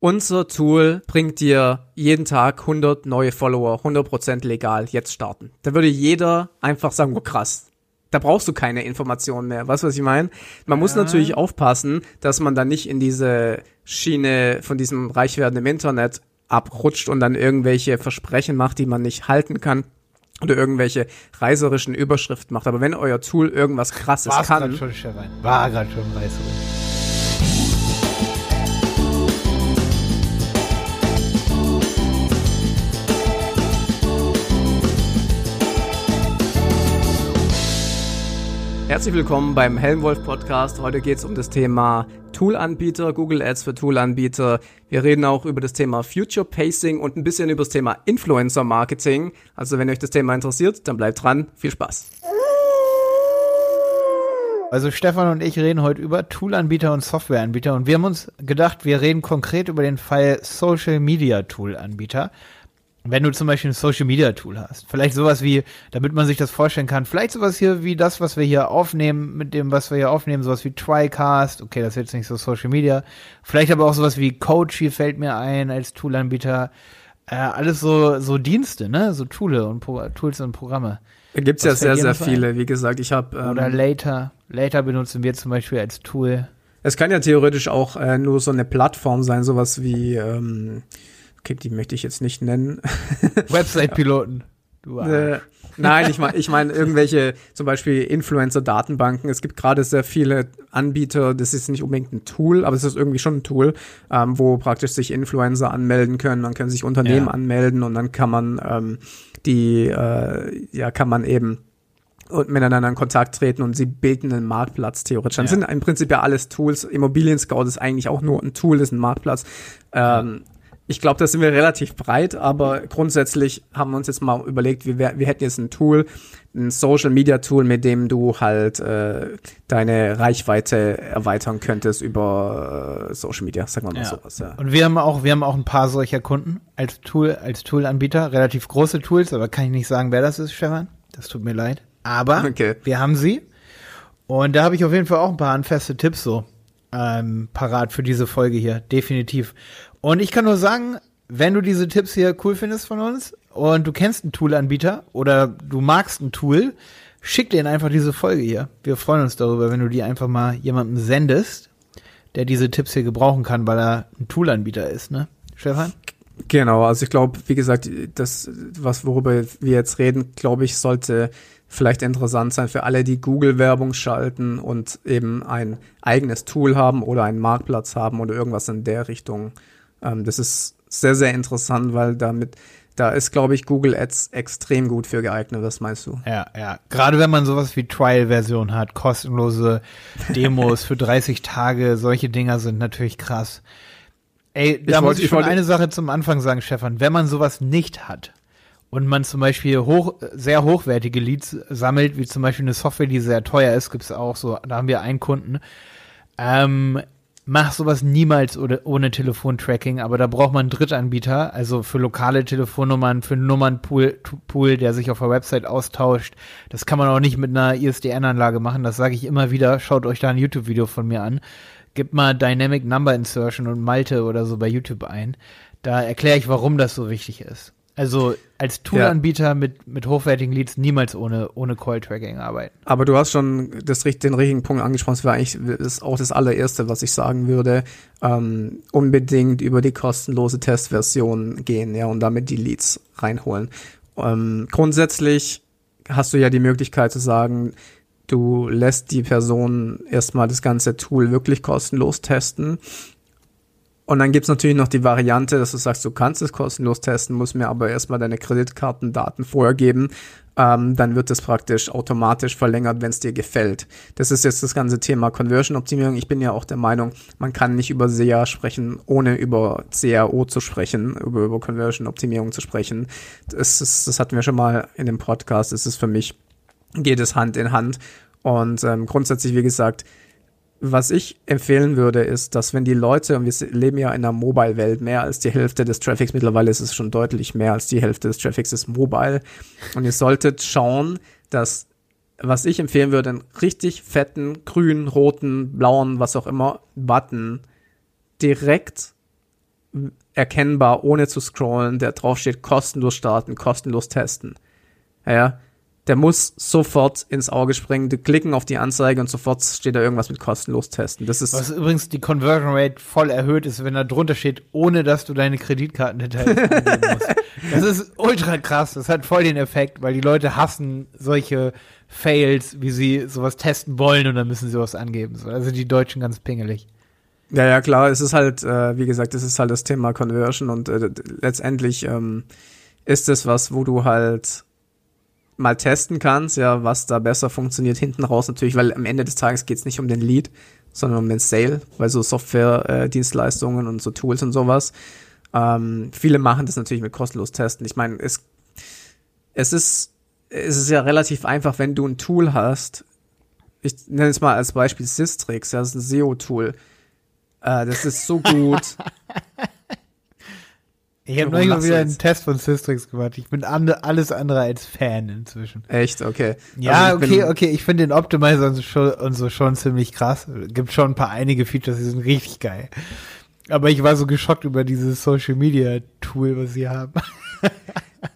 Unser Tool bringt dir jeden Tag 100 neue Follower, 100% legal, jetzt starten. Da würde jeder einfach sagen, oh krass, da brauchst du keine Informationen mehr. Weißt du, was ich meine? Man muss natürlich aufpassen, dass man dann nicht in diese Schiene von diesem Reichwerden im Internet abrutscht und dann irgendwelche Versprechen macht, die man nicht halten kann oder irgendwelche reiserischen Überschriften macht. Aber wenn euer Tool irgendwas krasses War's kann, grad schon, Stefan. War gerade schon reißerisch. Herzlich willkommen beim Helmwolf Podcast. Heute geht es um das Thema Toolanbieter, Google Ads für Toolanbieter. Wir reden auch über das Thema Future Pacing und ein bisschen über das Thema Influencer Marketing. Also wenn euch das Thema interessiert, dann bleibt dran. Viel Spaß. Also Stefan und ich reden heute über Toolanbieter und Softwareanbieter und wir haben uns gedacht, wir reden konkret über den Fall Social Media Toolanbieter. Wenn du zum Beispiel ein Social Media Tool hast, vielleicht sowas wie, damit man sich das vorstellen kann, vielleicht sowas hier wie das, was wir hier aufnehmen, mit dem, was wir hier aufnehmen, sowas wie TriCast, okay, das ist jetzt nicht so Social Media, vielleicht aber auch sowas wie Coachy fällt mir ein als Toolanbieter, äh, alles so, so Dienste, ne, so Toole und Pro Tools und Programme. Da gibt's Was ja sehr, sehr noch ein? viele. Wie gesagt, ich habe ähm, Oder Later, Later benutzen wir zum Beispiel als Tool. Es kann ja theoretisch auch äh, nur so eine Plattform sein, sowas wie, ähm, okay, die möchte ich jetzt nicht nennen. Website-Piloten. Äh, Nein, ich meine ich mein irgendwelche, zum Beispiel Influencer-Datenbanken. Es gibt gerade sehr viele Anbieter, das ist nicht unbedingt ein Tool, aber es ist irgendwie schon ein Tool, ähm, wo praktisch sich Influencer anmelden können, dann können sich Unternehmen Ja. anmelden und dann kann man ähm, die, äh, ja, kann man eben und miteinander in Kontakt treten und sie bilden einen Marktplatz theoretisch. Dann Ja. sind im Prinzip ja alles Tools. Immobilien Scout ist eigentlich auch nur ein Tool, ist ein Marktplatz. Ähm, ich glaube, da sind wir relativ breit, aber grundsätzlich haben wir uns jetzt mal überlegt, wir, wir hätten jetzt ein Tool, ein Social Media Tool, mit dem du halt äh, deine Reichweite erweitern könntest über äh, Social Media, sagen wir mal Ja. sowas. Ja. Und wir haben auch, wir haben auch ein paar solcher Kunden als Tool, als Toolanbieter, relativ große Tools, aber kann ich nicht sagen, wer das ist, Stefan. Das tut mir leid. Aber Okay. wir haben sie. Und da habe ich auf jeden Fall auch ein paar handfeste Tipps so ähm, parat für diese Folge hier, definitiv. Und ich kann nur sagen, wenn du diese Tipps hier cool findest von uns und du kennst einen Toolanbieter oder du magst ein Tool, schick denen einfach diese Folge hier. Wir freuen uns darüber, wenn du die einfach mal jemandem sendest, der diese Tipps hier gebrauchen kann, weil er ein Toolanbieter ist, ne? Stefan? Genau, also ich glaube, wie gesagt, das, was worüber wir jetzt reden, glaube ich, sollte vielleicht interessant sein für alle, die Google-Werbung schalten und eben ein eigenes Tool haben oder einen Marktplatz haben oder irgendwas in der Richtung. Ähm, das ist sehr, sehr interessant, weil damit, da ist, glaube ich, Google Ads extrem gut für geeignet. Was meinst du? Ja, ja. Gerade wenn man sowas wie Trial-Version hat, kostenlose Demos für 30 Tage, solche Dinger sind natürlich krass. Ey, da Ich muss wollte- ich schon wollte- eine Sache zum Anfang sagen, Stefan. Wenn man sowas nicht hat und man zum Beispiel hoch, sehr hochwertige Leads sammelt, wie zum Beispiel eine Software, die sehr teuer ist, gibt's auch so, da haben wir einen Kunden, ähm, mach sowas niemals ohne, ohne Telefontracking, aber da braucht man einen Drittanbieter, also für lokale Telefonnummern, für einen Nummernpool, Pool, der sich auf der Website austauscht. Das kann man auch nicht mit einer ISDN-Anlage machen, das sage ich immer wieder. Schaut euch da ein YouTube-Video von mir an. Gebt mal Dynamic Number Insertion und Malte oder so bei YouTube ein. Da erkläre ich, warum das so wichtig ist. Also als Toolanbieter mit, mit hochwertigen Leads niemals ohne, ohne Call-Tracking arbeiten. Aber du hast schon das, den richtigen Punkt angesprochen. Das war eigentlich das auch das allererste, was ich sagen würde. Ähm, unbedingt über die kostenlose Testversion gehen, ja, und damit die Leads reinholen. Ähm, grundsätzlich hast du ja die Möglichkeit zu sagen, du lässt die Person erstmal das ganze Tool wirklich kostenlos testen. Und dann gibt's natürlich noch die Variante, dass du sagst, du kannst es kostenlos testen, musst mir aber erstmal deine Kreditkartendaten vorher geben. Ähm, dann wird es praktisch automatisch verlängert, wenn es dir gefällt. Das ist jetzt das ganze Thema Conversion-Optimierung. Ich bin ja auch der Meinung, man kann nicht über SEA sprechen, ohne über CRO zu sprechen, über, über Conversion-Optimierung zu sprechen. Das, ist, das hatten wir schon mal in dem Podcast. Das ist für mich, geht es Hand in Hand. Und ähm, grundsätzlich, wie gesagt, was ich empfehlen würde, ist, dass wenn die Leute, und wir leben ja in einer Mobile-Welt, mehr als die Hälfte des Traffics, mittlerweile ist es schon deutlich mehr als die Hälfte des Traffics ist mobile. Und ihr solltet schauen, dass, was ich empfehlen würde, einen richtig fetten, grünen, roten, blauen, was auch immer, Button direkt erkennbar, ohne zu scrollen, der draufsteht, kostenlos starten, kostenlos testen. Ja, der muss sofort ins Auge springen, die klicken auf die Anzeige und sofort steht da irgendwas mit kostenlos testen. Das ist Was übrigens die Conversion Rate voll erhöht ist, wenn da drunter steht, ohne dass du deine Kreditkartendetails angeben musst. Das ist ultra krass. Das hat voll den Effekt, weil die Leute hassen solche Fails, wie sie sowas testen wollen und dann müssen sie was angeben. So, Also die Deutschen ganz pingelig. Ja, ja, klar, es ist halt, äh, wie gesagt, es ist halt das Thema Conversion und äh, letztendlich ähm, ist es was, wo du halt mal testen kannst, ja, was da besser funktioniert hinten raus natürlich, weil am Ende des Tages geht's nicht um den Lead, sondern um den Sale, weil so Software-Dienstleistungen äh, und so Tools und sowas. Ähm, viele machen das natürlich mit kostenlos Testen. Ich meine, es, es ist es ist ja relativ einfach, wenn du ein Tool hast. Ich nenne es mal als Beispiel Systrix, ja, das ist ein SEO-Tool. Äh, das ist so gut. Ich habe neulich mal wieder einen Test von Systrix gemacht. Ich bin ande, alles andere als Fan inzwischen. Echt? Okay. Ja, also okay, okay. Ich finde den Optimizer und so, schon, und so schon ziemlich krass. Gibt schon ein paar einige Features, die sind richtig geil. Aber ich war so geschockt über dieses Social Media Tool, was sie haben.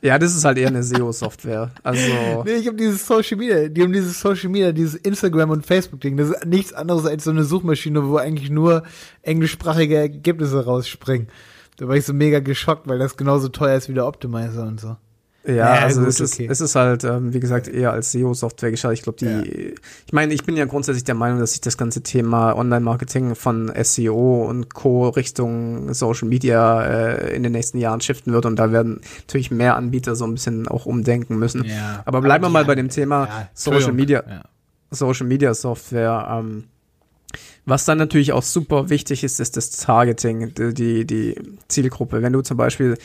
Ja, das ist halt eher eine SEO-Software. Also. Nee, ich habe dieses Social Media, die haben dieses Social Media, dieses Instagram und Facebook-Ding. Das ist nichts anderes als so eine Suchmaschine, wo eigentlich nur englischsprachige Ergebnisse rausspringen. Da war ich so mega geschockt, weil das genauso teuer ist wie der Optimizer und so. Ja, ja also gut, es, ist, okay. es ist halt, ähm, wie gesagt, eher als SEO-Software geschaut. Ich glaube, die, ja. ich meine, ich bin ja grundsätzlich der Meinung, dass sich das ganze Thema Online-Marketing von SEO und Co. Richtung Social Media äh, in den nächsten Jahren shiften wird und da werden natürlich mehr Anbieter so ein bisschen auch umdenken müssen. Ja. Aber bleiben wir mal bei dem Thema Social Media, Social Media Software. Ähm, was dann natürlich auch super wichtig ist, ist das Targeting, die, die Zielgruppe. Wenn du zum Beispiel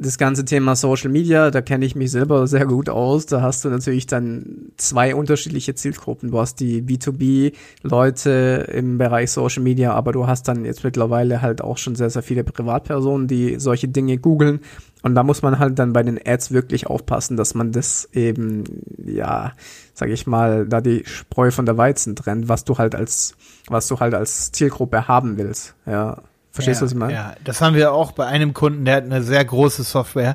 das ganze Thema Social Media, da kenne ich mich selber sehr gut aus. Da hast du natürlich dann zwei unterschiedliche Zielgruppen. Du hast die B2B-Leute im Bereich Social Media, aber du hast dann jetzt mittlerweile halt auch schon sehr, sehr viele Privatpersonen, die solche Dinge googeln. Und da muss man halt dann bei den Ads wirklich aufpassen, dass man das eben, ja, sag ich mal, da die Spreu von der Weizen trennt, was du halt als, was du halt als Zielgruppe haben willst, ja. Verstehst du, ja, was ich meine? Ja, das haben wir auch bei einem Kunden, der hat eine sehr große Software.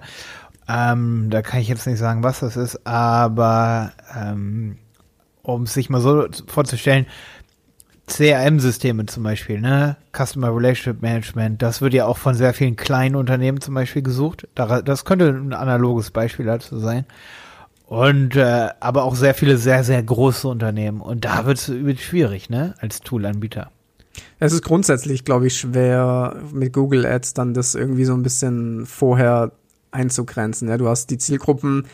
Ähm, da kann ich jetzt nicht sagen, was das ist, aber ähm, um sich mal so vorzustellen, CRM-Systeme zum Beispiel, ne? Customer Relationship Management, das wird ja auch von sehr vielen kleinen Unternehmen zum Beispiel gesucht. Das könnte ein analoges Beispiel dazu sein. Und äh, aber auch sehr viele sehr, sehr große Unternehmen. Und da wird es schwierig, ne? Als Toolanbieter. Es ist grundsätzlich, glaube ich, schwer mit Google Ads dann das irgendwie so ein bisschen vorher einzugrenzen. Ja, du hast die Zielgruppen,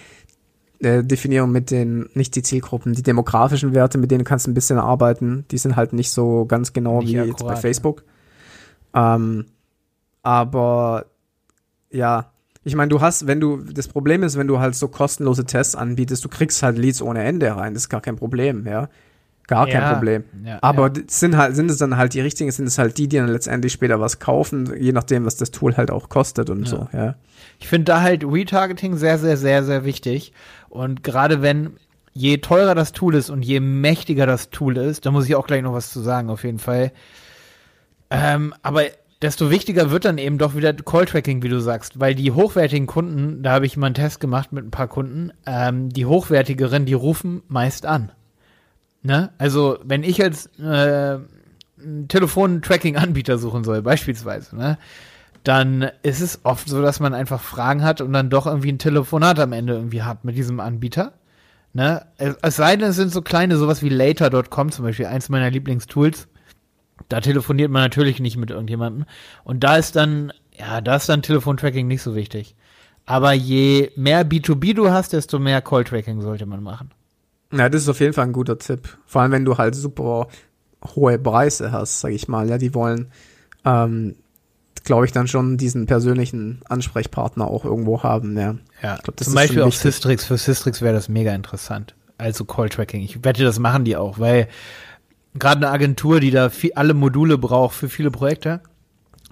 äh, Definierung mit den, nicht die Zielgruppen, die demografischen Werte, mit denen kannst du ein bisschen arbeiten. Die sind halt nicht so ganz genau nicht wie akkurat, jetzt bei Facebook. Ja. Ähm, aber ja, ich meine, du hast, wenn du, das Problem ist, wenn du halt so kostenlose Tests anbietest, du kriegst halt Leads ohne Ende rein, das ist gar kein Problem, ja. Gar ja, kein Problem. Ja, Aber ja. sind halt, sind es dann halt die richtigen, sind es halt die, die dann letztendlich später was kaufen, je nachdem, was das Tool halt auch kostet und so, ja. Ich finde da halt Retargeting sehr, sehr, sehr, sehr wichtig. Und gerade wenn, je teurer das Tool ist und je mächtiger das Tool ist, da muss ich auch gleich noch was zu sagen, auf jeden Fall. Ähm, aber desto wichtiger wird dann eben doch wieder Call-Tracking, wie du sagst, weil die hochwertigen Kunden, da habe ich mal einen Test gemacht mit ein paar Kunden, ähm, die hochwertigeren, die rufen meist an. Ne? Also, wenn ich jetzt äh, Telefon-Tracking-Anbieter suchen soll, beispielsweise, ne? Dann ist es oft so, dass man einfach Fragen hat und dann doch irgendwie ein Telefonat am Ende irgendwie hat mit diesem Anbieter. Ne? Es sei denn, es sind so kleine, sowas wie later.com zum Beispiel, eins meiner Lieblingstools. Da telefoniert man natürlich nicht mit irgendjemandem. Und da ist dann, ja, da ist dann Telefontracking nicht so wichtig. Aber je mehr B2B du hast, desto mehr Call-Tracking sollte man machen. Ja, das ist auf jeden Fall ein guter Tipp. Vor allem, wenn du halt super hohe Preise hast, sag ich mal. Ja, die wollen, ähm, glaube ich, dann schon diesen persönlichen Ansprechpartner auch irgendwo haben. Ja, ja ich glaub, das zum Beispiel auch Systrix. Für Systrix wäre das mega interessant. Also Call-Tracking. Ich wette, das machen die auch, weil gerade eine Agentur, die da viel, alle Module braucht für viele Projekte,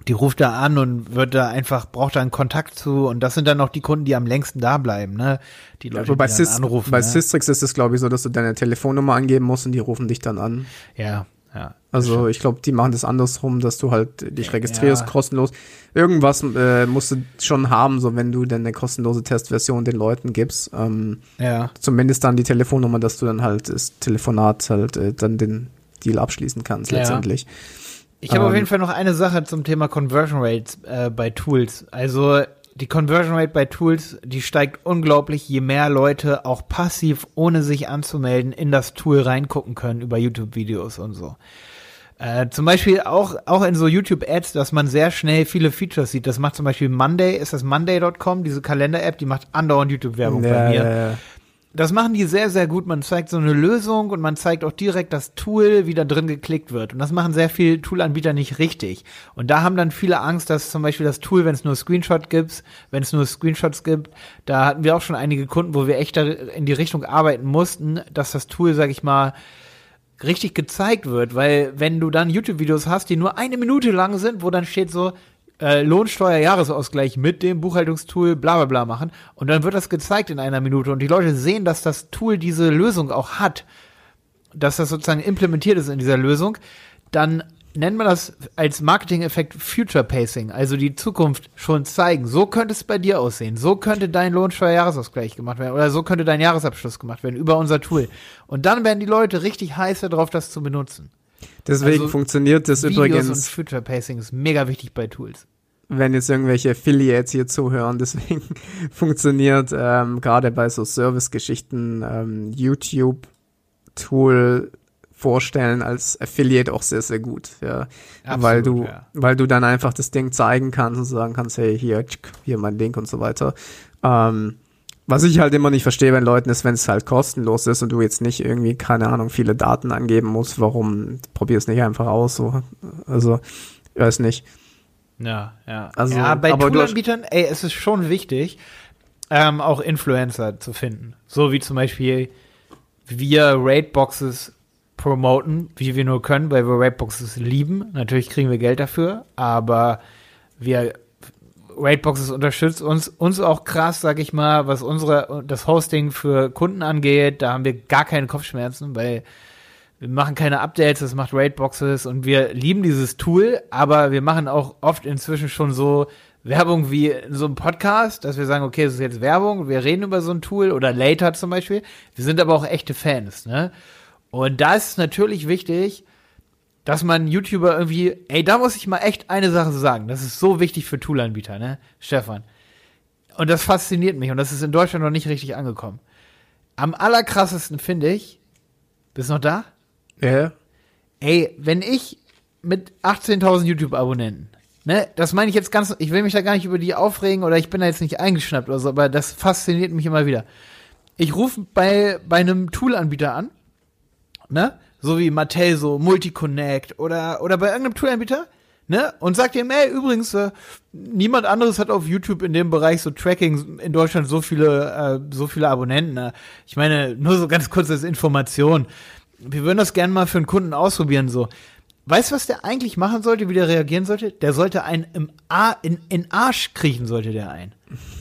die ruft da an und wird da einfach, braucht da einen Kontakt zu und das sind dann auch die Kunden, die am längsten da bleiben, ne? Die Leute, ja, die Sys anrufen. Bei ne? Systrix ist es, glaube ich, so, dass du deine Telefonnummer angeben musst und die rufen dich dann an. Ja. Also ich glaube, die machen das andersrum, dass du halt dich registrierst, ja. kostenlos. Irgendwas äh, musst du schon haben, so wenn du dann eine kostenlose Testversion den Leuten gibst. Ähm, ja. Zumindest dann die Telefonnummer, dass du dann halt das Telefonat halt äh, dann den Deal abschließen kannst ja. letztendlich. Ich habe ähm, auf jeden Fall noch eine Sache zum Thema Conversion Rates äh, bei Tools. Also die Conversion Rate bei Tools, die steigt unglaublich, je mehr Leute auch passiv, ohne sich anzumelden, in das Tool reingucken können über YouTube-Videos und so. Äh, zum Beispiel auch, auch in so YouTube-Ads, dass man sehr schnell viele Features sieht. Das macht zum Beispiel Monday, ist das Monday.com, diese Kalender-App, die macht andauernd YouTube-Werbung ja, bei mir. Ja, ja. Das machen die sehr, sehr gut. Man zeigt so eine Lösung und man zeigt auch direkt das Tool, wie da drin geklickt wird. Und das machen sehr viele Tool-Anbieter nicht richtig. Und da haben dann viele Angst, dass zum Beispiel das Tool, wenn es nur Screenshot gibt, wenn es nur Screenshots gibt, da hatten wir auch schon einige Kunden, wo wir echt in die Richtung arbeiten mussten, dass das Tool, sag ich mal, richtig gezeigt wird, weil wenn du dann YouTube-Videos hast, die nur eine Minute lang sind, wo dann steht so, äh, Lohnsteuer-Jahresausgleich mit dem Buchhaltungstool bla bla bla machen und dann wird das gezeigt in einer Minute und die Leute sehen, dass das Tool diese Lösung auch hat, dass das sozusagen implementiert ist in dieser Lösung, dann nennt man das als Marketing-Effekt Future Pacing, also die Zukunft schon zeigen. So könnte es bei dir aussehen. So könnte dein Lohnsteuerjahresausgleich gemacht werden oder so könnte dein Jahresabschluss gemacht werden über unser Tool. Und dann werden die Leute richtig heiß darauf, das zu benutzen. Deswegen also funktioniert das Videos übrigens. Und Future Pacing ist mega wichtig bei Tools. Wenn jetzt irgendwelche Affiliates hier zuhören, deswegen funktioniert ähm, gerade bei so Service-Geschichten ähm, YouTube-Tool vorstellen als Affiliate auch sehr, sehr gut, ja. Absolut, weil du, ja. weil du dann einfach das Ding zeigen kannst und sagen kannst, hey, hier, hier mein Link und so weiter. Ähm, was ich halt immer nicht verstehe bei Leuten ist, wenn es halt kostenlos ist und du jetzt nicht irgendwie, keine Ahnung, viele Daten angeben musst, warum probier es nicht einfach aus, so. Also, ich weiß nicht. Ja, ja. Also, ja, bei Toolanbietern, ey, es ist schon wichtig, ähm, auch Influencer zu finden. So wie zum Beispiel wir Raidboxes promoten, wie wir nur können, weil wir Raidboxes lieben. Natürlich kriegen wir Geld dafür, aber wir Raidboxes unterstützt uns uns auch krass, sag ich mal, was unsere das Hosting für Kunden angeht. Da haben wir gar keine Kopfschmerzen, weil wir machen keine Updates, das macht Raidboxes und wir lieben dieses Tool, aber wir machen auch oft inzwischen schon so Werbung wie in so einem Podcast, dass wir sagen, okay, das ist jetzt Werbung, wir reden über so ein Tool oder Later zum Beispiel. Wir sind aber auch echte Fans, ne? Und da ist es natürlich wichtig, dass man YouTuber irgendwie, ey, da muss ich mal echt eine Sache sagen. Das ist so wichtig für Toolanbieter, ne, Stefan. Und das fasziniert mich und das ist in Deutschland noch nicht richtig angekommen. Am allerkrassesten finde ich, bist du noch da? Ja. Ey, wenn ich mit 18.000 YouTube-Abonnenten, ne, das meine ich jetzt ganz, ich will mich da gar nicht über die aufregen oder ich bin da jetzt nicht eingeschnappt oder so, aber das fasziniert mich immer wieder. Ich rufe bei, bei einem Toolanbieter an ne? So wie Mattel, so Multiconnect oder, oder bei irgendeinem Toolanbieter, ne? Und sagt ihm, ey, übrigens, äh, niemand anderes hat auf YouTube in dem Bereich so Tracking in Deutschland so viele, äh, so viele Abonnenten. Ne? Ich meine, nur so ganz kurz als Information. Wir würden das gerne mal für einen Kunden ausprobieren, so. Weißt du, was der eigentlich machen sollte, wie der reagieren sollte? Der sollte einen im A in, in Arsch kriechen, sollte der ein.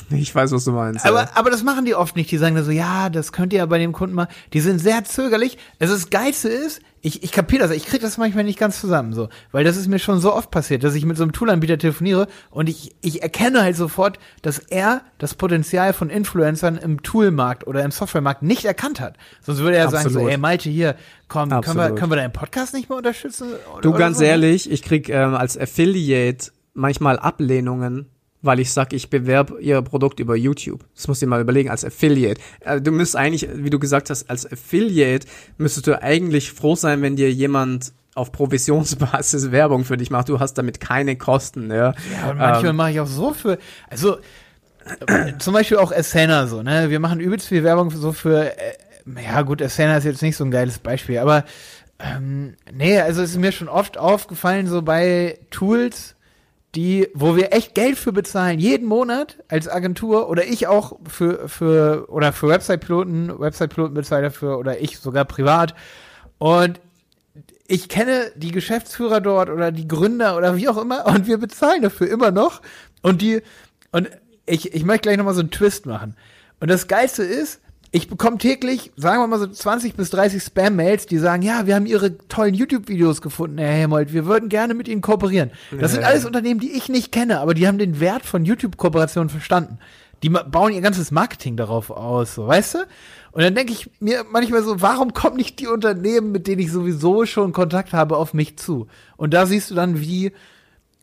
Ich weiß, was du meinst. Aber, ja. aber das machen die oft nicht. Die sagen da so, ja, das könnt ihr ja bei dem Kunden mal. Die sind sehr zögerlich. Es ist Geilste ist, ich, ich kapiere das, ich kriege das manchmal nicht ganz zusammen, so. Weil das ist mir schon so oft passiert, dass ich mit so einem Toolanbieter telefoniere und ich, ich erkenne halt sofort, dass er das Potenzial von Influencern im Toolmarkt oder im Softwaremarkt nicht erkannt hat. Sonst würde er Absolut. sagen so, ey Malte, hier, komm, können wir, können wir deinen Podcast nicht mehr unterstützen? Oder, du, ganz so? ehrlich, ich krieg ähm, als Affiliate manchmal Ablehnungen weil ich sag, ich bewerbe ihr Produkt über YouTube. Das musst du dir mal überlegen, als Affiliate. Äh, du müsst eigentlich, wie du gesagt hast, als Affiliate müsstest du eigentlich froh sein, wenn dir jemand auf Provisionsbasis Werbung für dich macht. Du hast damit keine Kosten. Ja, ja und manchmal ähm, mache ich auch so für, also äh, zum Beispiel auch Asana so, ne? Wir machen übelst viel Werbung so für, äh, ja gut, Asana ist jetzt nicht so ein geiles Beispiel, aber ähm, nee, also es ist mir schon oft aufgefallen, so bei Tools, die, wo wir echt Geld für bezahlen, jeden Monat als Agentur oder ich auch für, für, oder für Website-Piloten, Website-Piloten bezahle dafür oder ich sogar privat. Und ich kenne die Geschäftsführer dort oder die Gründer oder wie auch immer und wir bezahlen dafür immer noch. Und die, und ich, ich möchte gleich nochmal so einen Twist machen. Und das Geilste ist, ich bekomme täglich, sagen wir mal so 20 bis 30 Spam-Mails, die sagen, ja, wir haben Ihre tollen YouTube-Videos gefunden, Herr Helmold, wir würden gerne mit Ihnen kooperieren. Das sind alles Unternehmen, die ich nicht kenne, aber die haben den Wert von YouTube-Kooperationen verstanden. Die bauen ihr ganzes Marketing darauf aus, so, weißt du? Und dann denke ich mir manchmal so, warum kommen nicht die Unternehmen, mit denen ich sowieso schon Kontakt habe, auf mich zu? Und da siehst du dann, wie,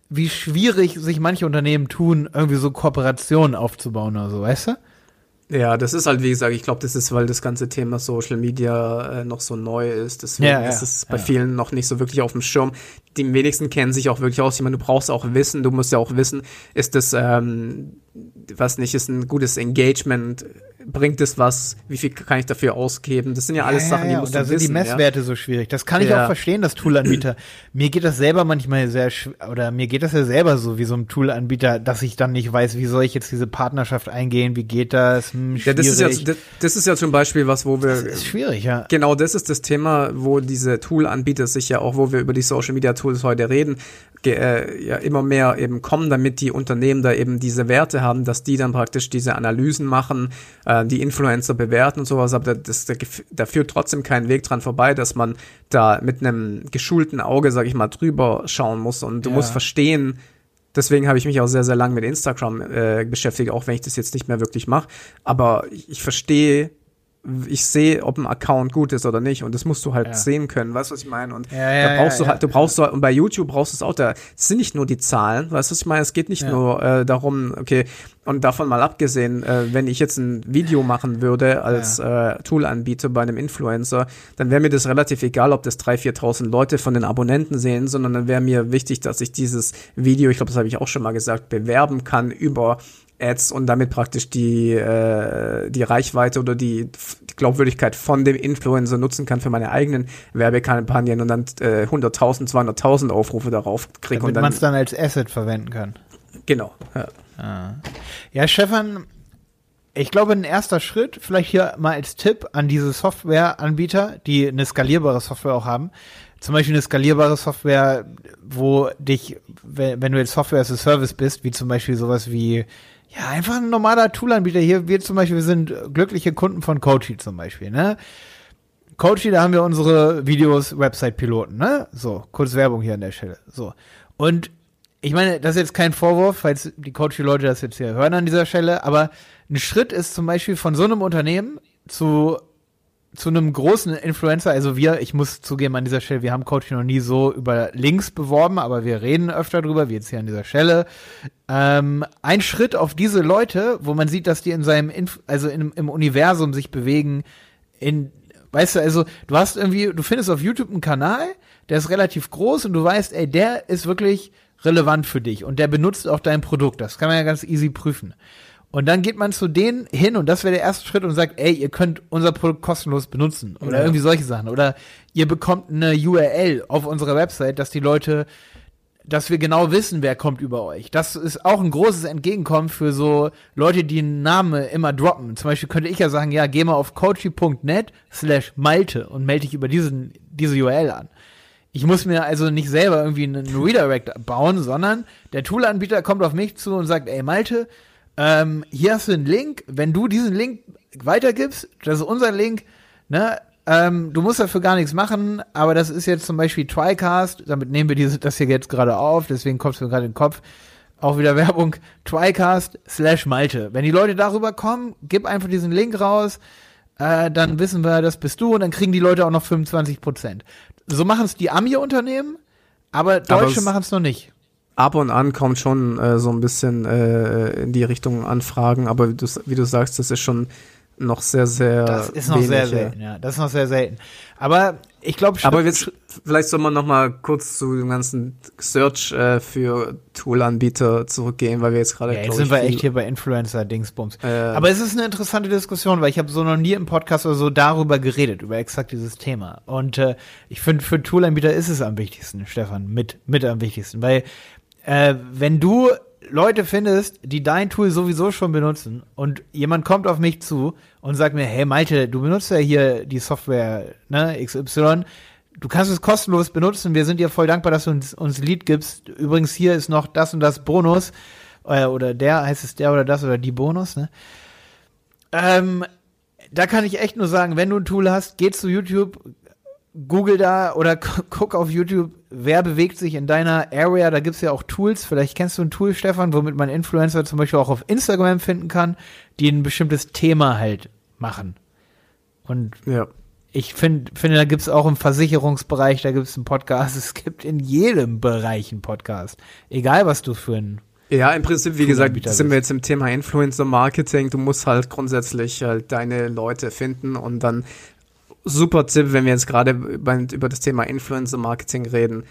wie schwierig sich manche Unternehmen tun, irgendwie so Kooperationen aufzubauen oder so, weißt du? Ja, das ist halt, wie gesagt, ich glaube, das ist, weil das ganze Thema Social Media äh, noch so neu ist. Deswegen Ja, ja, ist es bei ja. vielen noch nicht so wirklich auf dem Schirm. Die wenigsten kennen sich auch wirklich aus. Ich meine, du brauchst auch Wissen, du musst ja auch wissen, ist das, ähm, was nicht, ist ein gutes Engagement, bringt es was, wie viel kann ich dafür ausgeben? Das sind ja alles Sachen, die ja, musst und da sind wissen. die Messwerte so schwierig. Das kann ich Ja. auch verstehen, das Toolanbieter. mir geht das selber manchmal sehr oder mir geht das ja selber so wie so ein Toolanbieter, dass ich dann nicht weiß, wie soll ich jetzt diese Partnerschaft eingehen, wie geht das? Hm, Ja, das ist ja, schwierig. das, das ist ja zum Beispiel was, wo wir das ist schwierig, ja. Genau, das ist das Thema, wo diese Tool-Anbieter sich ja auch, wo wir über die Social-Media-Tools heute reden, äh, ja immer mehr eben kommen, damit die Unternehmen da eben diese Werte haben, dass die dann praktisch diese Analysen machen, äh, die Influencer bewerten und sowas, aber das, da, da führt trotzdem kein Weg dran vorbei, dass man da mit einem geschulten Auge, sag ich mal, drüber schauen muss und du Ja. musst verstehen, Deswegen habe ich mich auch sehr, sehr lange mit Instagram äh, beschäftigt, auch wenn ich das jetzt nicht mehr wirklich mache. Aber ich verstehe, ich sehe, ob ein Account gut ist oder nicht. Und das musst du halt Ja. sehen können. Weißt du, was ich meine? Und Ja, ja, da brauchst du halt, du brauchst du, und bei YouTube brauchst du es auch, da es sind nicht nur die Zahlen, weißt du, was ich meine? Es geht nicht nur äh, darum, okay, und davon mal abgesehen, äh, wenn ich jetzt ein Video machen würde als äh, Tool-Anbieter bei einem Influencer, dann wäre mir das relativ egal, ob das 3.000, 4.000 Leute von den Abonnenten sehen, sondern dann wäre mir wichtig, dass ich dieses Video, ich glaube, das habe ich auch schon mal gesagt, bewerben kann über Ads und damit praktisch die, äh, die Reichweite oder die, die Glaubwürdigkeit von dem Influencer nutzen kann für meine eigenen Werbekampagnen und dann äh, 100.000, 200.000 Aufrufe darauf kriege und Damit man es dann als Asset verwenden kann. genau, ja. Ja, Stefan, ich glaube, ein erster Schritt, vielleicht hier mal als Tipp an diese Softwareanbieter, die eine skalierbare Software auch haben. Zum Beispiel eine skalierbare Software, wo dich, wenn, wenn du jetzt Software as a Service bist, wie zum Beispiel sowas wie, ja, einfach ein normaler Toolanbieter. Hier, wir zum Beispiel, wir sind glückliche Kunden von Coachy zum Beispiel, ne? Coachy, da haben wir unsere Videos, Website-Piloten, ne? So, kurz Werbung hier an der Stelle. So. Und ich meine, das ist jetzt kein Vorwurf, falls die Coachy-Leute das jetzt hier hören an dieser Stelle, aber ein Schritt ist zum Beispiel von so einem Unternehmen zu, zu einem großen Influencer, also wir, ich muss zugeben an dieser Stelle, wir haben Coachy noch nie so über Links beworben, aber wir reden öfter drüber, wie jetzt hier an dieser Stelle. Ähm, ein Schritt auf diese Leute, wo man sieht, dass die in seinem, Inf also in, im Universum sich bewegen, in, weißt du, also du hast irgendwie, du findest auf YouTube einen Kanal, der ist relativ groß und du weißt, ey, der ist wirklich relevant für dich und der benutzt auch dein Produkt. Das kann man ja ganz easy prüfen. Und dann geht man zu denen hin und das wäre der erste Schritt und sagt, ey, ihr könnt unser Produkt kostenlos benutzen oder Ja. irgendwie solche Sachen. Oder ihr bekommt eine URL auf unserer Website, dass die Leute, dass wir genau wissen, wer kommt über euch. Das ist auch ein großes Entgegenkommen für so Leute, die einen Namen immer droppen. Zum Beispiel könnte ich ja sagen, ja, geh mal auf coachy.net slash Malte und melde dich über diesen, diese URL an. Ich muss mir also nicht selber irgendwie einen Redirect bauen, sondern der Toolanbieter kommt auf mich zu und sagt, ey Malte, ähm, hier hast du einen Link, wenn du diesen Link weitergibst, das ist unser Link, ne, ähm, du musst dafür gar nichts machen, aber das ist jetzt zum Beispiel TriCast, damit nehmen wir diese, das hier jetzt gerade auf, deswegen kommt es mir gerade in den Kopf, auch wieder Werbung, TriCast slash Malte. Wenn die Leute darüber kommen, gib einfach diesen Link raus, äh, dann wissen wir, das bist du. Und dann kriegen die Leute auch noch 25 Prozent. So machen es die Ami-Unternehmen, aber Deutsche machen es noch nicht. Ab und an kommt schon äh, so ein bisschen äh, in die Richtung Anfragen, aber wie du, wie du sagst, das ist schon noch sehr, sehr Das ist noch wenig, sehr selten, ja. Das ist noch sehr selten. Aber ich glaube, Aber jetzt, vielleicht soll man noch mal kurz zu dem ganzen Search äh, für Tool-Anbieter zurückgehen, weil wir jetzt gerade, ja, jetzt sind ich, wir echt hier bei Influencer-Dingsbums. Äh, Aber es ist eine interessante Diskussion, weil ich habe so noch nie im Podcast oder so darüber geredet, über exakt dieses Thema. Und äh, ich finde, für Toolanbieter ist es am wichtigsten, Stefan, mit, mit am wichtigsten. Weil äh, wenn du Leute findest, die dein Tool sowieso schon benutzen und jemand kommt auf mich zu und sagt mir, hey Malte, du benutzt ja hier die Software ne, XY, du kannst es kostenlos benutzen, wir sind dir voll dankbar, dass du uns, uns Lied gibst. Übrigens, hier ist noch das und das Bonus, äh, oder der, heißt es der oder das oder die Bonus, ne? Ähm, da kann ich echt nur sagen, wenn du ein Tool hast, geh zu YouTube, Google da oder guck auf YouTube, wer bewegt sich in deiner Area. Da gibt's ja auch Tools. Vielleicht kennst du ein Tool, Stefan, womit man Influencer zum Beispiel auch auf Instagram finden kann, die ein bestimmtes Thema halt machen. Und ja. ich find, finde, da gibt's auch im Versicherungsbereich, da gibt's einen Podcast. Es gibt in jedem Bereich einen Podcast. Egal, was du für ein ja, im Prinzip, wie gesagt, sind wir jetzt im Thema Influencer Marketing. Du musst halt grundsätzlich halt deine Leute finden und dann super Tipp, wenn wir jetzt gerade über das Thema Influencer Marketing reden.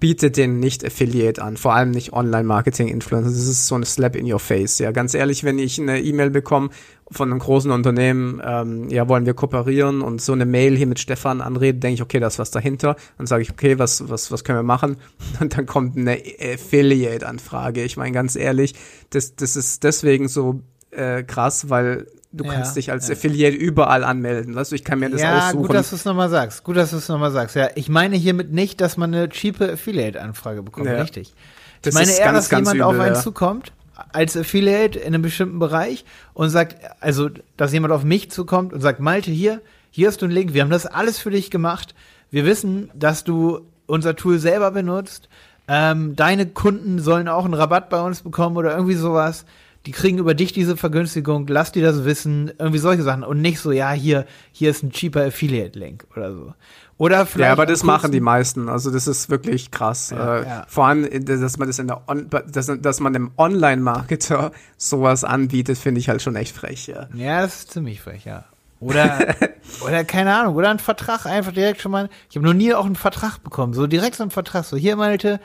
Bietet den nicht Affiliate an, vor allem nicht Online-Marketing-Influencer. Das ist so ein Slap in your face. Ja, ganz ehrlich, wenn ich eine E-Mail bekomme von einem großen Unternehmen, ähm, ja, wollen wir kooperieren und so eine Mail hier mit Stefan anrede, denke ich, okay, da ist was dahinter. Dann sage ich, okay, was, was, was können wir machen? Und dann kommt eine Affiliate-Anfrage. Ich meine, ganz ehrlich, das, das ist deswegen so äh, krass, weil du ja, kannst dich als ja. Affiliate überall anmelden. Weißt du, ich kann mir das ja, aussuchen. Ja, gut, dass du es nochmal sagst. Gut, dass du es nochmal sagst. Ja, ich meine hiermit nicht, dass man eine cheape Affiliate-Anfrage bekommt. Ja. Richtig. Ich das meine eher, dass jemand übel, auf einen zukommt als Affiliate in einem bestimmten Bereich und sagt, also, dass jemand auf mich zukommt und sagt, Malte, hier, hier hast du einen Link, wir haben das alles für dich gemacht. Wir wissen, dass du unser Tool selber benutzt. Ähm, deine Kunden sollen auch einen Rabatt bei uns bekommen oder irgendwie sowas die kriegen über dich diese Vergünstigung, lass die das wissen, irgendwie solche Sachen und nicht so, ja, hier, hier ist ein cheaper Affiliate-Link oder so. Oder vielleicht. Ja, aber das machen die meisten. Also das ist wirklich krass. Ja, äh, ja. Vor allem, dass man das in der On dass, dass man dem Online-Marketer sowas anbietet, finde ich halt schon echt frech, ja. Ja, das ist ziemlich frech, ja. Oder, oder keine Ahnung, oder ein Vertrag einfach direkt schon mal. Ich habe noch nie auch einen Vertrag bekommen, so direkt so einen Vertrag. So, hier, Malte,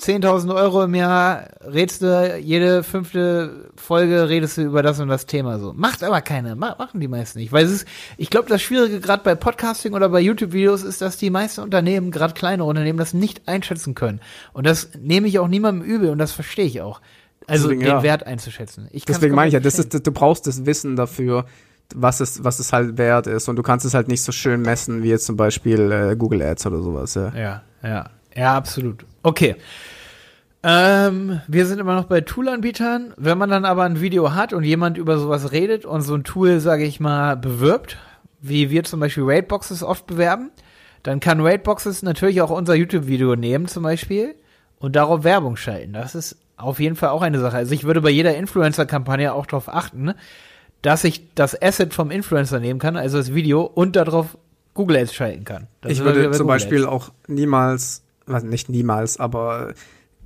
10.000 Euro im Jahr redest du, jede fünfte Folge redest du über das und das Thema so. Macht aber keine, machen die meisten nicht. Weil es ist, ich glaube, das Schwierige gerade bei Podcasting oder bei YouTube-Videos ist, dass die meisten Unternehmen, gerade kleine Unternehmen, das nicht einschätzen können. Und das nehme ich auch niemandem übel und das verstehe ich auch. Also Deswegen, den ja. Wert einzuschätzen. Ich Deswegen meine ich ja, das ist, du brauchst das Wissen dafür, was es, was es halt wert ist. Und du kannst es halt nicht so schön messen wie jetzt zum Beispiel äh, Google Ads oder sowas. Ja, ja. ja. Ja, absolut. Okay. Ähm, wir sind immer noch bei Tool-Anbietern. Wenn man dann aber ein Video hat und jemand über sowas redet und so ein Tool, sage ich mal, bewirbt, wie wir zum Beispiel Raidboxes oft bewerben, dann kann Raidboxes natürlich auch unser YouTube-Video nehmen zum Beispiel und darauf Werbung schalten. Das ist auf jeden Fall auch eine Sache. Also ich würde bei jeder Influencer-Kampagne auch darauf achten, dass ich das Asset vom Influencer nehmen kann, also das Video, und darauf Google Ads schalten kann. Das ich würde zum Beispiel Ads. auch niemals also nicht niemals, aber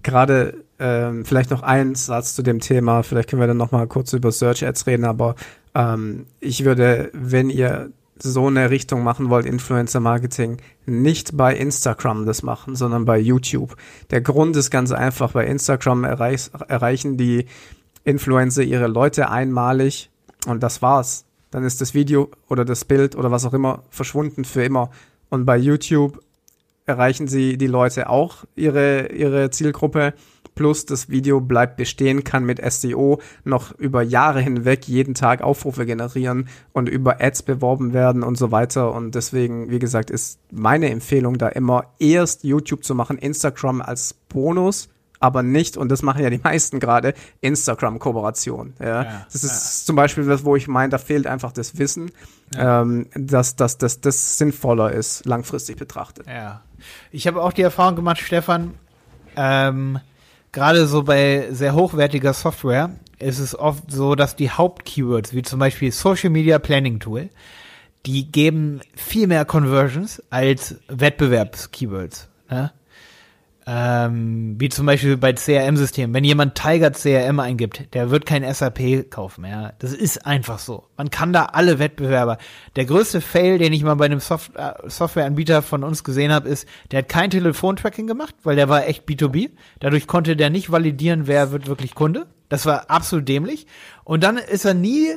gerade ähm, vielleicht noch ein Satz zu dem Thema, vielleicht können wir dann noch mal kurz über Search Ads reden, aber ähm, ich würde, wenn ihr so eine Richtung machen wollt, Influencer Marketing, nicht bei Instagram das machen, sondern bei YouTube. Der Grund ist ganz einfach, bei Instagram erreich, erreichen die Influencer ihre Leute einmalig und das war's. Dann ist das Video oder das Bild oder was auch immer verschwunden für immer. Und bei YouTube erreichen sie die Leute auch ihre, ihre Zielgruppe. Plus das Video bleibt bestehen, kann mit SEO noch über Jahre hinweg jeden Tag Aufrufe generieren und über Ads beworben werden und so weiter. Und deswegen, wie gesagt, ist meine Empfehlung da immer erst YouTube zu machen, Instagram als Bonus aber nicht, und das machen ja die meisten gerade, Instagram-Kooperation. Ja. ja. das ist ja. zum Beispiel das, wo ich meine, da fehlt einfach das Wissen, ja. ähm, dass, dass, dass das sinnvoller ist, langfristig betrachtet. Ja. Ich habe auch die Erfahrung gemacht, Stefan, ähm, gerade so bei sehr hochwertiger Software ist es oft so, dass die Hauptkeywords, wie zum Beispiel Social Media Planning Tool, die geben viel mehr Conversions als Wettbewerbskeywords. Ne? Ähm, wie zum Beispiel bei CRM-Systemen. Wenn jemand Tiger CRM eingibt, der wird kein SAP kaufen. Ja, das ist einfach so. Man kann da alle Wettbewerber. Der größte Fail, den ich mal bei einem Soft äh, Softwareanbieter von uns gesehen habe, ist, der hat kein Telefontracking gemacht, weil der war echt B2B. Dadurch konnte der nicht validieren, wer wird wirklich Kunde. Das war absolut dämlich. Und dann ist er nie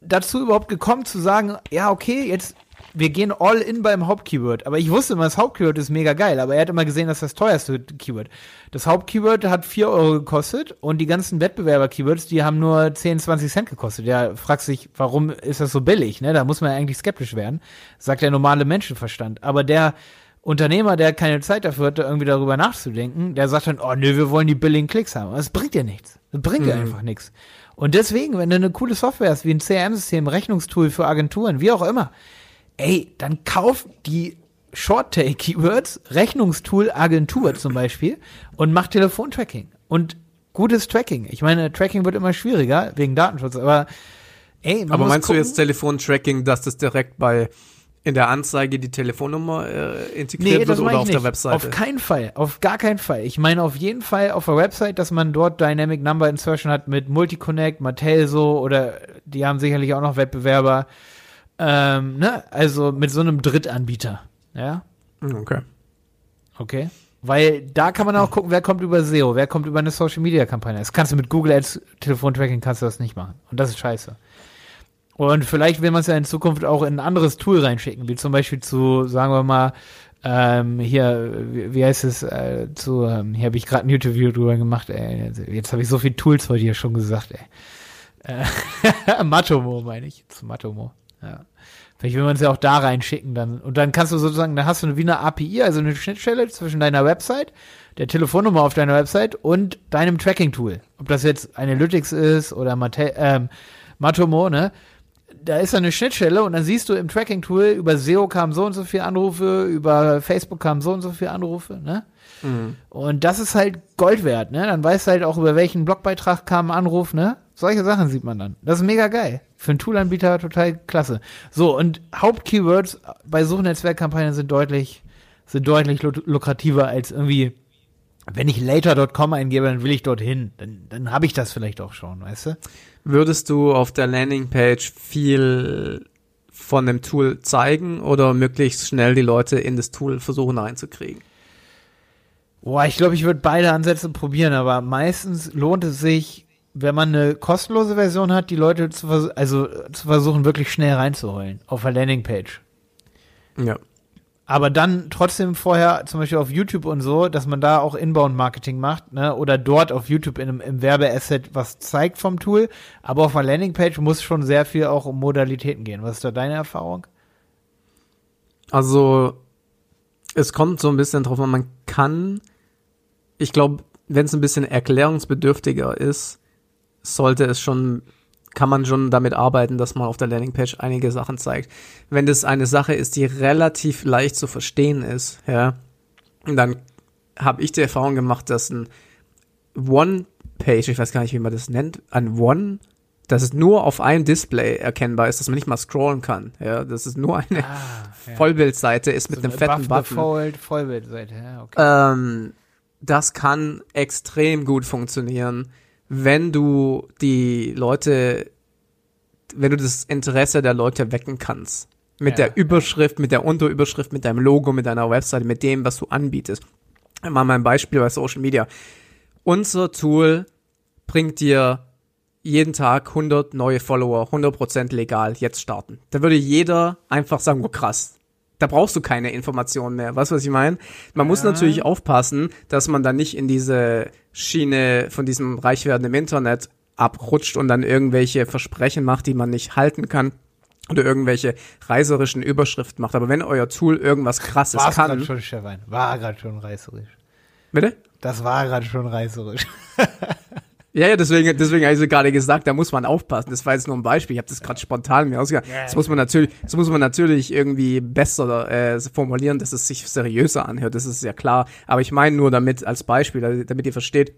dazu überhaupt gekommen zu sagen, ja, okay, jetzt wir gehen all in beim Hauptkeyword. Aber ich wusste immer, das Hauptkeyword ist mega geil. Aber er hat immer gesehen, dass das teuerste Keyword. Das Hauptkeyword hat 4 Euro gekostet und die ganzen Wettbewerber-Keywords, die haben nur 10, 20 Cent gekostet. Der fragt sich, warum ist das so billig? Ne? Da muss man ja eigentlich skeptisch werden. Sagt der normale Menschenverstand. Aber der Unternehmer, der keine Zeit dafür hat, irgendwie darüber nachzudenken, der sagt dann, oh nö, wir wollen die billigen Klicks haben. Das bringt dir nichts. Das bringt dir Mhm. einfach nichts. Und deswegen, wenn du eine coole Software hast, wie ein CRM-System, Rechnungstool für Agenturen, wie auch immer, ey, dann kauf die Short-Tail-Keywords, Rechnungstool Agentur zum Beispiel und mach Telefontracking. Und gutes Tracking. Ich meine, Tracking wird immer schwieriger wegen Datenschutz, aber ey, man Aber meinst gucken, du jetzt Telefontracking, dass das direkt bei in der Anzeige die Telefonnummer äh, integriert wird meine oder auf der nicht. Webseite? Auf keinen Fall, auf gar keinen Fall. Ich meine auf jeden Fall auf der Website, dass man dort Dynamic Number Insertion hat mit Multiconnect, Matelso oder die haben sicherlich auch noch Wettbewerber. Ähm, ne? Also mit so einem Drittanbieter. Ja, Hm, Okay. okay. Weil da kann man auch gucken, wer kommt über SEO, wer kommt über eine Social Media Kampagne. Das kannst du mit Google Ads Telefontracking kannst du das nicht machen. Und das ist scheiße. Und vielleicht will man es ja in Zukunft auch in ein anderes Tool reinschicken, wie zum Beispiel zu, sagen wir mal, ähm, hier, wie, wie heißt es, äh, zu, ähm, hier habe ich gerade ein YouTube-Video drüber gemacht, ey. Jetzt habe ich so viele Tools heute hier schon gesagt, ey. Äh, Matomo meine ich, zu Matomo. Ja. Vielleicht will man es ja auch da reinschicken dann. Und dann kannst du sozusagen, dann hast du wie eine API, also eine Schnittstelle zwischen deiner Website, der Telefonnummer auf deiner Website und deinem Tracking-Tool. Ob das jetzt Analytics ist oder Mate ähm, Matomo, ne? Da ist eine Schnittstelle und dann siehst du im Tracking-Tool, über SEO kamen so und so viele Anrufe, über Facebook kamen so und so viele Anrufe, ne? Und das ist halt Gold wert, ne? Dann weißt du halt auch, über welchen Blogbeitrag kam ein Anruf, ne? Solche Sachen sieht man dann. Das ist mega geil. Für einen Toolanbieter total klasse. So, und Hauptkeywords bei Suchnetzwerkkampagnen sind deutlich, sind deutlich lu- lukrativer als irgendwie, wenn ich later.com eingebe, dann will ich dorthin. Dann, dann habe ich das vielleicht auch schon, weißt du? Würdest du auf der Landingpage viel von dem Tool zeigen oder möglichst schnell die Leute in das Tool versuchen reinzukriegen? Boah, ich glaube, ich würde beide Ansätze probieren, aber meistens lohnt es sich, wenn man eine kostenlose Version hat, die Leute zu, vers also, zu versuchen, wirklich schnell reinzuholen auf der Landingpage. Ja. Aber dann trotzdem vorher, zum Beispiel auf YouTube und so, dass man da auch Inbound-Marketing macht, ne? Oder dort auf YouTube in einem, im Werbeasset was zeigt vom Tool. Aber auf der Landingpage muss schon sehr viel auch um Modalitäten gehen. Was ist da deine Erfahrung? Also, es kommt so ein bisschen drauf an, man kann, ich glaube, wenn es ein bisschen erklärungsbedürftiger ist, sollte es schon, kann man schon damit arbeiten, dass man auf der Landingpage einige Sachen zeigt. Wenn das eine Sache ist, die relativ leicht zu verstehen ist, ja, dann habe ich die Erfahrung gemacht, dass ein One-Page, ich weiß gar nicht, wie man das nennt, ein One, dass es nur auf einem Display erkennbar ist, dass man nicht mal scrollen kann. Ja, das ist nur eine Vollbildseite ist mit einem fetten Button. Default, Vollbildseite, ja, okay. Ähm, das kann extrem gut funktionieren, wenn du die Leute, wenn du das Interesse der Leute wecken kannst. Mit Ja, der Überschrift, mit der Unterüberschrift, mit deinem Logo, mit deiner Webseite, mit dem, was du anbietest. Mal mein Beispiel bei Social Media. Unser Tool bringt dir jeden Tag 100 neue Follower, 100% legal, jetzt starten. Da würde jeder einfach sagen, oh krass, da brauchst du keine Informationen mehr. Weißt du, was ich meine? Man muss Ja. natürlich aufpassen, dass man dann nicht in diese Schiene von diesem Reichwerden im Internet abrutscht und dann irgendwelche Versprechen macht, die man nicht halten kann oder irgendwelche reißerischen Überschriften macht. Aber wenn euer Tool irgendwas krasses War gerade kann, schon, Stefan. War gerade schon reißerisch. bitte? Das war gerade schon reißerisch. Ja, ja, deswegen, deswegen habe ich so gerade gesagt, da muss man aufpassen. Das war jetzt nur ein Beispiel. Ich habe das gerade spontan mir ausgedacht. Das muss man natürlich, das muss man natürlich irgendwie besser äh, formulieren, dass es sich seriöser anhört. Das ist ja klar. Aber ich meine nur damit als Beispiel, damit ihr versteht,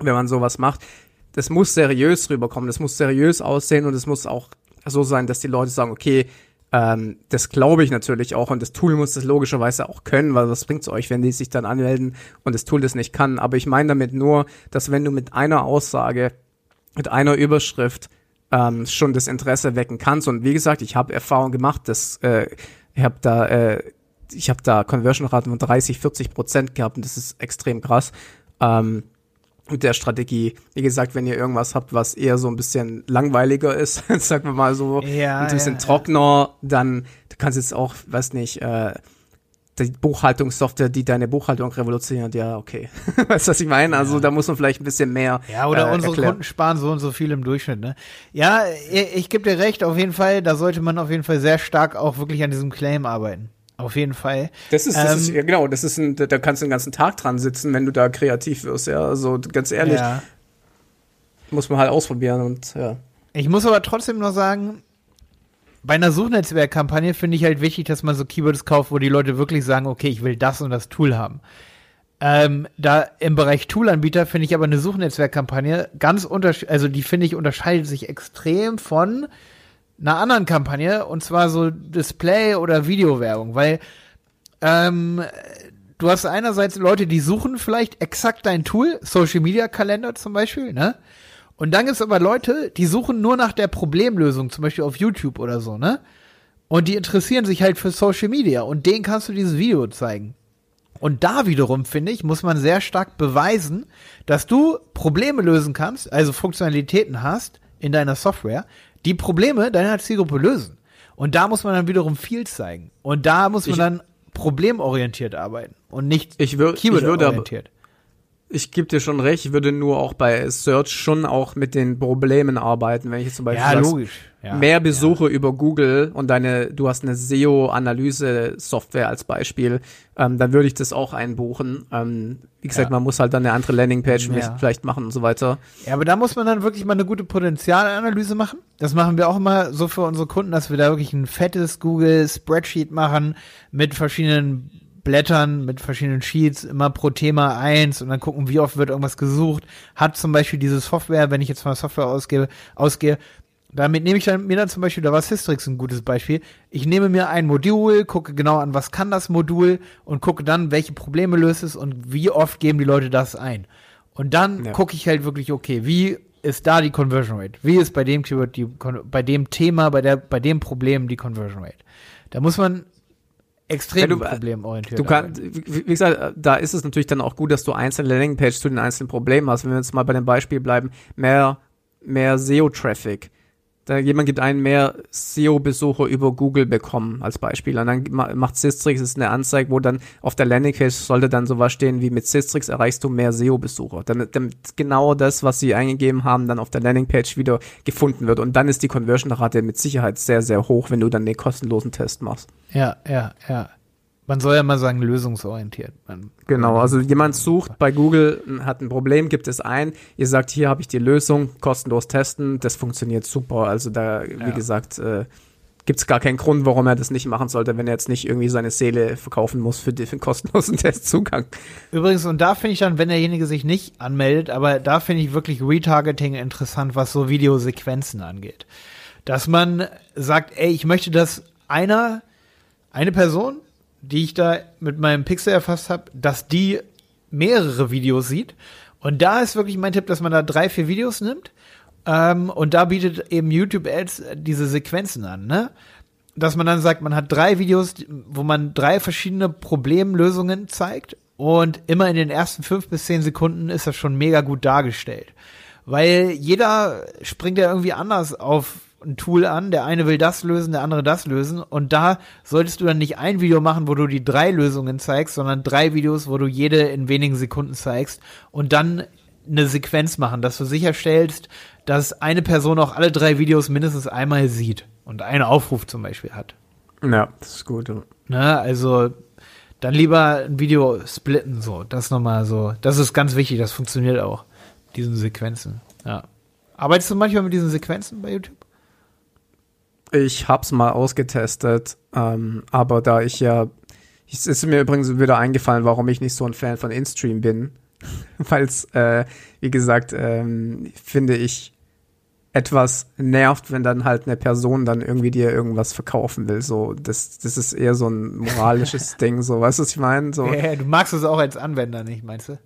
wenn man sowas macht, das muss seriös rüberkommen. Das muss seriös aussehen und es muss auch so sein, dass die Leute sagen, okay, ähm, das glaube ich natürlich auch und das Tool muss das logischerweise auch können, weil was bringt's euch, wenn die sich dann anmelden und das Tool das nicht kann. Aber ich meine damit nur, dass wenn du mit einer Aussage, mit einer Überschrift ähm, schon das Interesse wecken kannst und wie gesagt, ich habe Erfahrung gemacht, dass äh, ich habe da äh, ich habe da Conversion-Raten von 30, 40 Prozent gehabt und das ist extrem krass. Ähm, mit der Strategie. Wie gesagt, wenn ihr irgendwas habt, was eher so ein bisschen langweiliger ist, sagen wir mal so, Ja, ein bisschen ja, ja. trockener, dann du kannst jetzt auch, weiß nicht, äh, die Buchhaltungssoftware, die deine Buchhaltung revolutioniert, ja, okay. weißt du, was ich meine? Also da muss man vielleicht ein bisschen mehr Ja, oder äh, unsere erklären. Kunden sparen so und so viel im Durchschnitt, ne? Ja, ich, ich gebe dir recht, auf jeden Fall, da sollte man auf jeden Fall sehr stark auch wirklich an diesem Claim arbeiten. Auf jeden Fall. Das ist, das ähm, ist ja genau, das ist ein, da kannst du den ganzen Tag dran sitzen, wenn du da kreativ wirst, ja. Also ganz ehrlich, ja. muss man halt ausprobieren und ja. Ich muss aber trotzdem noch sagen, bei einer Suchnetzwerkkampagne finde ich halt wichtig, dass man so Keywords kauft, wo die Leute wirklich sagen, okay, ich will das und das Tool haben. Ähm, da im Bereich Toolanbieter finde ich aber eine Suchnetzwerkkampagne ganz unterschiedlich, also die finde ich unterscheidet sich extrem von einer anderen Kampagne und zwar so Display- oder Videowerbung, weil ähm, du hast einerseits Leute, die suchen vielleicht exakt dein Tool, Social Media Kalender zum Beispiel, ne? Und dann gibt's aber Leute, die suchen nur nach der Problemlösung, zum Beispiel auf YouTube oder so, ne? Und die interessieren sich halt für Social Media und denen kannst du dieses Video zeigen. Und da wiederum, finde ich, muss man sehr stark beweisen, dass du Probleme lösen kannst, also Funktionalitäten hast in deiner Software, die Probleme deiner Zielgruppe lösen. Und da muss man dann wiederum viel zeigen. Und da muss man ich, dann problemorientiert arbeiten und nicht ich wür, keyword-orientiert ich gebe dir schon recht, ich würde nur auch bei Search schon auch mit den Problemen arbeiten, wenn ich jetzt zum Beispiel ja, logisch. Ja, mehr Besuche ja. über Google und deine, du hast eine SEO-Analyse-Software als Beispiel, ähm, dann würde ich das auch einbuchen. Ähm, wie gesagt, ja. man muss halt dann eine andere Landingpage vielleicht machen und so weiter. Ja, aber da muss man dann wirklich mal eine gute Potenzialanalyse machen. Das machen wir auch immer so für unsere Kunden, dass wir da wirklich ein fettes Google-Spreadsheet machen mit verschiedenen Blättern mit verschiedenen Sheets, immer pro Thema eins und dann gucken, wie oft wird irgendwas gesucht. Hat zum Beispiel diese Software, wenn ich jetzt von der Software ausgebe, ausgehe, damit nehme ich dann, mir dann zum Beispiel, da war Systrix ein gutes Beispiel. Ich nehme mir ein Modul, gucke genau an, was kann das Modul und gucke dann, welche Probleme löst es und wie oft geben die Leute das ein. Und dann ja. gucke ich halt wirklich, okay, wie ist da die Conversion Rate? Wie ist bei dem Keyword die, bei dem Thema, bei der, bei dem Problem die Conversion Rate? Da muss man extrem ja, problemorientiert. Du kannst, wie gesagt, da ist es natürlich dann auch gut, dass du einzelne Landingpages zu den einzelnen Problemen hast. Wenn wir jetzt mal bei dem Beispiel bleiben, mehr, mehr SEO-Traffic. Da jemand gibt einen mehr SEO-Besucher über Google bekommen als Beispiel. Und dann macht Sistrix ist eine Anzeige, wo dann auf der Landingpage sollte dann sowas stehen wie mit Sistrix erreichst du mehr SEO-Besucher. Damit, damit genau das, was sie eingegeben haben, dann auf der Landingpage wieder gefunden wird. Und dann ist die Conversion-Rate mit Sicherheit sehr, sehr hoch, wenn du dann den kostenlosen Test machst. Ja, ja, ja. Man soll ja mal sagen, lösungsorientiert. Man, genau, also jemand sucht bei Google, hat ein Problem, gibt es ein, ihr sagt, hier habe ich die Lösung, kostenlos testen, das funktioniert super. Also da, ja. wie gesagt, äh, gibt es gar keinen Grund, warum er das nicht machen sollte, wenn er jetzt nicht irgendwie seine Seele verkaufen muss für, den kostenlosen Testzugang. Übrigens, und da finde ich dann, wenn derjenige sich nicht anmeldet, aber da finde ich wirklich Retargeting interessant, was so Videosequenzen angeht. Dass man sagt, ey, ich möchte, dass einer, eine Person die ich da mit meinem Pixel erfasst habe, dass die mehrere Videos sieht. Und da ist wirklich mein Tipp, dass man da drei, vier Videos nimmt. Ähm, und da bietet eben YouTube Ads diese Sequenzen an, ne? Dass man dann sagt, man hat drei Videos, wo man drei verschiedene Problemlösungen zeigt. Und immer in den ersten fünf bis zehn Sekunden ist das schon mega gut dargestellt. Weil jeder springt ja irgendwie anders auf ein Tool an, der eine will das lösen, der andere das lösen. Und da solltest du dann nicht ein Video machen, wo du die drei Lösungen zeigst, sondern drei Videos, wo du jede in wenigen Sekunden zeigst und dann eine Sequenz machen, dass du sicherstellst, dass eine Person auch alle drei Videos mindestens einmal sieht und einen Aufruf zum Beispiel hat. Ja, das ist gut. Ne, also dann lieber ein Video splitten, so. Das nochmal so. Das ist ganz wichtig, das funktioniert auch. Diesen Sequenzen. Ja. Arbeitest du manchmal mit diesen Sequenzen bei YouTube? Ich hab's mal ausgetestet, ähm, aber da ich ja, es ist mir übrigens wieder eingefallen, warum ich nicht so ein Fan von InStream bin, weil es, äh, wie gesagt, ähm, finde ich etwas nervt, wenn dann halt eine Person dann irgendwie dir irgendwas verkaufen will. So, das, das ist eher so ein moralisches Ding. So, weißt du, was ich meine? So. Ja, du magst es auch als Anwender nicht, meinst du?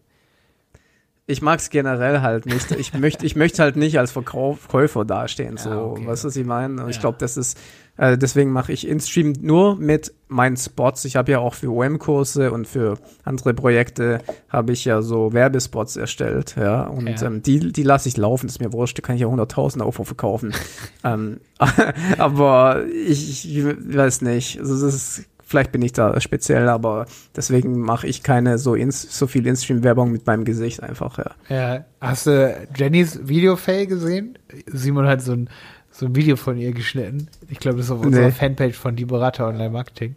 Ich mag es generell halt nicht. Ich möchte, ich möchte halt nicht als Verkäufer dastehen. So, ja, okay. weißt du, was ich meine? Ja. Ich glaube, das ist, äh, deswegen mache ich InStream nur mit meinen Spots. Ich habe ja auch für OM-Kurse und für andere Projekte habe ich ja so Werbespots erstellt, ja. Und ja. Ähm, die, die lasse ich laufen, das ist mir wurscht, da kann ich ja 100.000 Euro verkaufen. ähm, aber ich, ich weiß nicht. Also das ist Vielleicht bin ich da speziell, aber deswegen mache ich keine so, ins, so viel In-Stream-Werbung mit meinem Gesicht einfach, ja. Ja, hast du Jennys Video-Fail gesehen? Simon hat so ein, so ein Video von ihr geschnitten. Ich glaube, das ist auf unserer nee. Fanpage von Die Berater Online Marketing.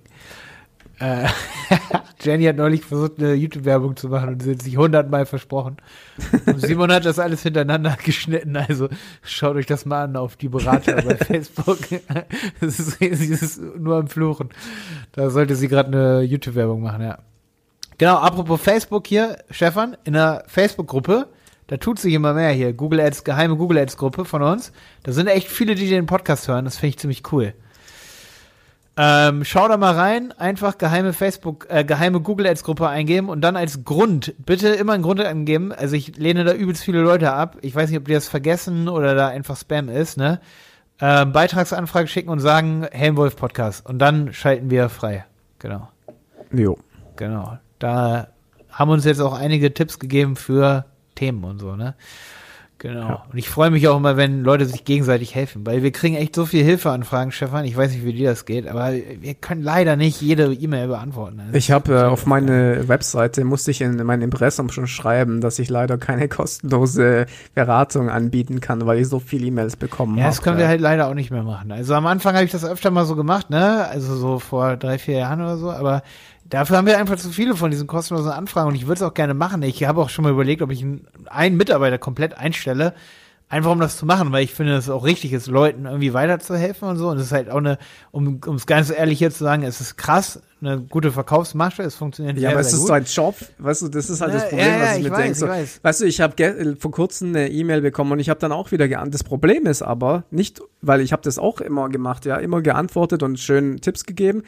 Äh, Jenny hat neulich versucht, eine YouTube-Werbung zu machen und sie hat sich hundertmal versprochen. Und Simon hat das alles hintereinander geschnitten, also schaut euch das mal an auf die Berater bei Facebook. das ist, sie ist nur am Fluchen. Da sollte sie gerade eine YouTube-Werbung machen, ja. Genau, apropos Facebook hier, Stefan, in der Facebook-Gruppe, da tut sich immer mehr hier. Google Ads, geheime Google Ads-Gruppe von uns. Da sind echt viele, die den Podcast hören. Das finde ich ziemlich cool. Ähm, schau da mal rein, einfach geheime Facebook, äh, geheime Google Ads Gruppe eingeben und dann als Grund, bitte immer einen Grund angeben. Also ich lehne da übelst viele Leute ab. Ich weiß nicht, ob die das vergessen oder da einfach Spam ist, ne? Ähm, Beitragsanfrage schicken und sagen Helmwolf Podcast und dann schalten wir frei. Genau. Jo. Genau. Da haben uns jetzt auch einige Tipps gegeben für Themen und so, ne? Genau. Ja. Und ich freue mich auch immer, wenn Leute sich gegenseitig helfen, weil wir kriegen echt so viel Hilfeanfragen, Stefan. Ich weiß nicht, wie dir das geht, aber wir können leider nicht jede E-Mail beantworten. Das ich habe äh, auf meine Webseite, musste ich in mein Impressum schon schreiben, dass ich leider keine kostenlose Beratung anbieten kann, weil ich so viele E-Mails bekommen habe. Ja, das können wir halt leider auch nicht mehr machen. Also am Anfang habe ich das öfter mal so gemacht, ne? Also so vor drei, vier Jahren oder so, aber Dafür haben wir einfach zu viele von diesen kostenlosen Anfragen und ich würde es auch gerne machen. Ich habe auch schon mal überlegt, ob ich einen Mitarbeiter komplett einstelle, einfach um das zu machen, weil ich finde, dass es auch richtig ist, Leuten irgendwie weiterzuhelfen und so. Und es ist halt auch eine, um es ganz ehrlich hier zu sagen, es ist krass, eine gute Verkaufsmasche, es funktioniert Ja, aber es ist so ein Job, weißt du, das ist halt ja, das Problem, ja, ja, was ich, ich mir denke. So, weißt du, ich habe vor kurzem eine E-Mail bekommen und ich habe dann auch wieder geantwortet. Das Problem ist aber nicht, weil ich habe das auch immer gemacht, ja, immer geantwortet und schön Tipps gegeben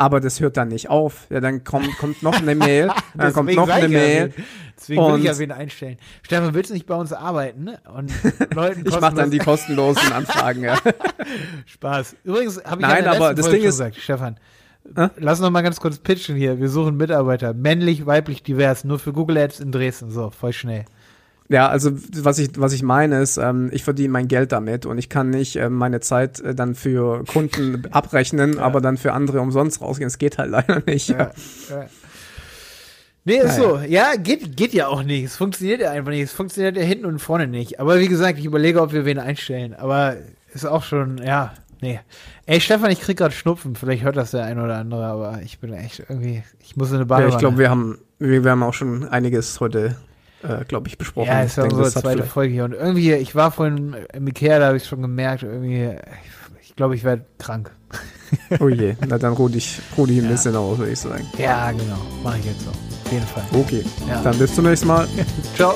aber das hört dann nicht auf. Ja, dann kommt, kommt noch eine Mail, dann kommt noch eine Mail. Deswegen will ich ja wen einstellen. Stefan, willst du nicht bei uns arbeiten? Ne? Und Leuten ich mache dann die kostenlosen Anfragen, ja. Spaß. Übrigens habe ich Nein, aber das Ding ist, gesagt, Stefan, äh? lass noch mal ganz kurz pitchen hier. Wir suchen Mitarbeiter, männlich, weiblich, divers, nur für Google Ads in Dresden. So, voll schnell. Ja, also was ich was ich meine ist, ähm, ich verdiene mein Geld damit und ich kann nicht äh, meine Zeit äh, dann für Kunden abrechnen, ja. aber dann für andere umsonst rausgehen. Es geht halt leider nicht. Ja. ja. Nee, ist naja. so. Ja, geht, geht ja auch nicht. Es funktioniert ja einfach nicht. Es funktioniert ja hinten und vorne nicht. Aber wie gesagt, ich überlege, ob wir wen einstellen. Aber ist auch schon, ja, nee. Ey, Stefan, ich krieg gerade Schnupfen. Vielleicht hört das der ein oder andere, aber ich bin echt irgendwie, ich muss in eine Badewanne. Ja, ich glaube, wir haben, wir, wir haben auch schon einiges heute äh, glaube ich, besprochen. Ja, ist ja unsere zweite Folge hier. Und irgendwie, ich war vorhin im Ikea, da habe ich schon gemerkt, irgendwie, ich glaube, ich werde krank. oh je, na dann ruh dich, ruh dich ein ja. bisschen aus, würde ich sagen. Ja, genau. Mache ich jetzt so. Auf jeden Fall. Okay, ja. dann bis zum nächsten Mal. Ciao.